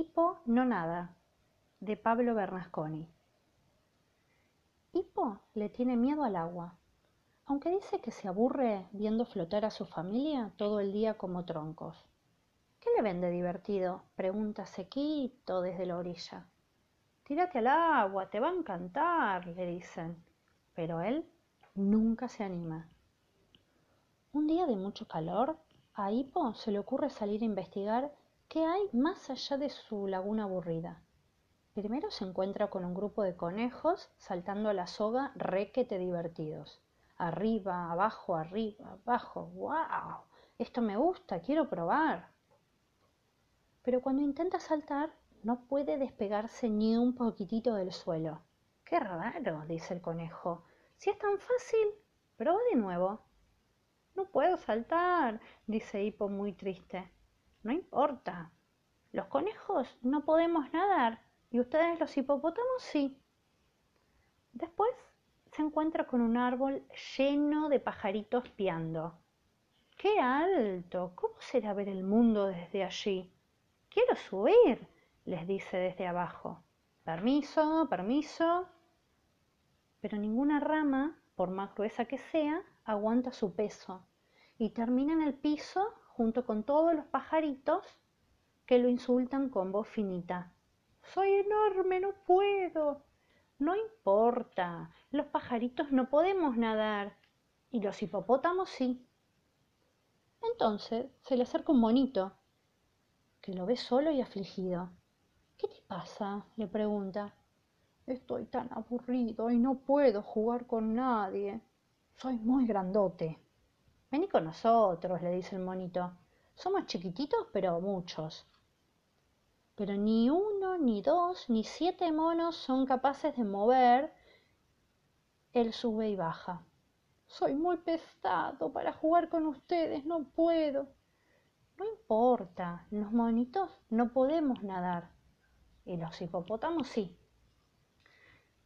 Hipo no nada, de Pablo Bernasconi. Hipo le tiene miedo al agua, aunque dice que se aburre viendo flotar a su familia todo el día como troncos. ¿Qué le ven de divertido? pregunta Sequito desde la orilla. Tírate al agua, te va a encantar, le dicen. Pero él nunca se anima. Un día de mucho calor, a Hipo se le ocurre salir a investigar qué hay más allá de su laguna aburrida. Primero se encuentra con un grupo de conejos saltando a la soga requete divertidos. Arriba, abajo, arriba, abajo. ¡Wow! Esto me gusta, quiero probar. Pero cuando intenta saltar, no puede despegarse ni un poquitito del suelo. Qué raro, dice el conejo. Si es tan fácil, prueba de nuevo. No puedo saltar, dice Hipo muy triste. No importa. Los conejos no podemos nadar y ustedes los hipopótamos sí. Después se encuentra con un árbol lleno de pajaritos piando. ¡Qué alto! ¿Cómo será ver el mundo desde allí? Quiero subir, les dice desde abajo. Permiso, permiso. Pero ninguna rama, por más gruesa que sea, aguanta su peso y termina en el piso junto con todos los pajaritos que lo insultan con voz finita. Soy enorme, no puedo. No importa, los pajaritos no podemos nadar y los hipopótamos sí. Entonces se le acerca un monito que lo ve solo y afligido. ¿Qué te pasa? le pregunta. Estoy tan aburrido y no puedo jugar con nadie. Soy muy grandote. Vení con nosotros, le dice el monito. Somos chiquititos, pero muchos. Pero ni uno, ni dos, ni siete monos son capaces de mover el sube y baja. Soy muy pesado para jugar con ustedes, no puedo. No importa, los monitos no podemos nadar. Y los hipopótamos sí.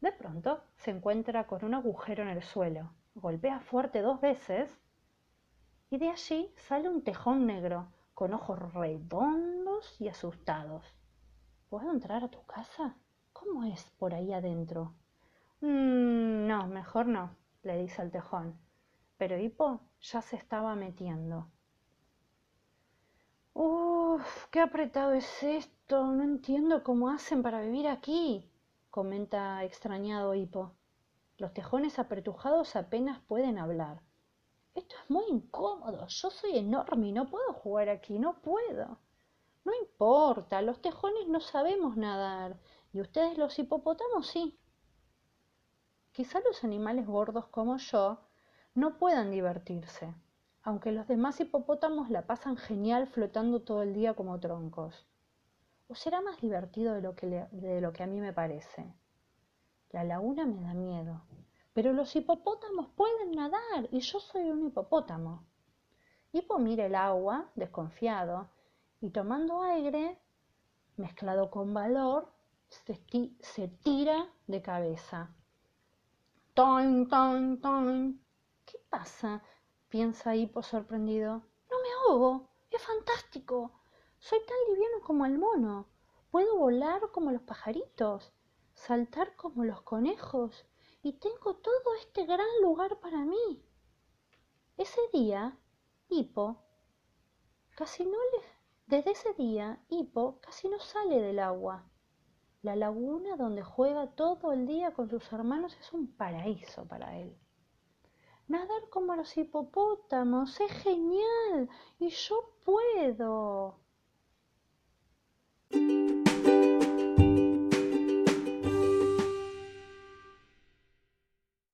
De pronto se encuentra con un agujero en el suelo. Golpea fuerte dos veces y de allí sale un tejón negro con ojos redondos y asustados. ¿Puedo entrar a tu casa? ¿Cómo es por ahí adentro? Mm, no, mejor no, le dice el tejón. Pero Hipo ya se estaba metiendo. Uf, qué apretado es esto. No entiendo cómo hacen para vivir aquí, comenta extrañado Hipo. Los tejones apretujados apenas pueden hablar esto es muy incómodo, yo soy enorme y no puedo jugar aquí, no puedo. No importa, los tejones no sabemos nadar y ustedes los hipopótamos sí. Quizá los animales gordos como yo no puedan divertirse, aunque los demás hipopótamos la pasan genial flotando todo el día como troncos. ¿O será más divertido de lo que, de lo que a mí me parece? La laguna me da miedo, pero los hipopótamos pueden nadar y yo soy un hipopótamo. Hipo mira el agua, desconfiado, y tomando aire, mezclado con valor, se, tira de cabeza. ¡Toin, toin, toin! ¿Qué pasa? piensa Hipo sorprendido. No me ahogo, es fantástico. Soy tan liviano como el mono. Puedo volar como los pajaritos, saltar como los conejos y tengo todo este gran lugar para mí. Ese día, Hipo casi no le... Desde ese día, Hipo casi no sale del agua. La laguna donde juega todo el día con sus hermanos es un paraíso para él. Nadar como los hipopótamos es genial y yo puedo.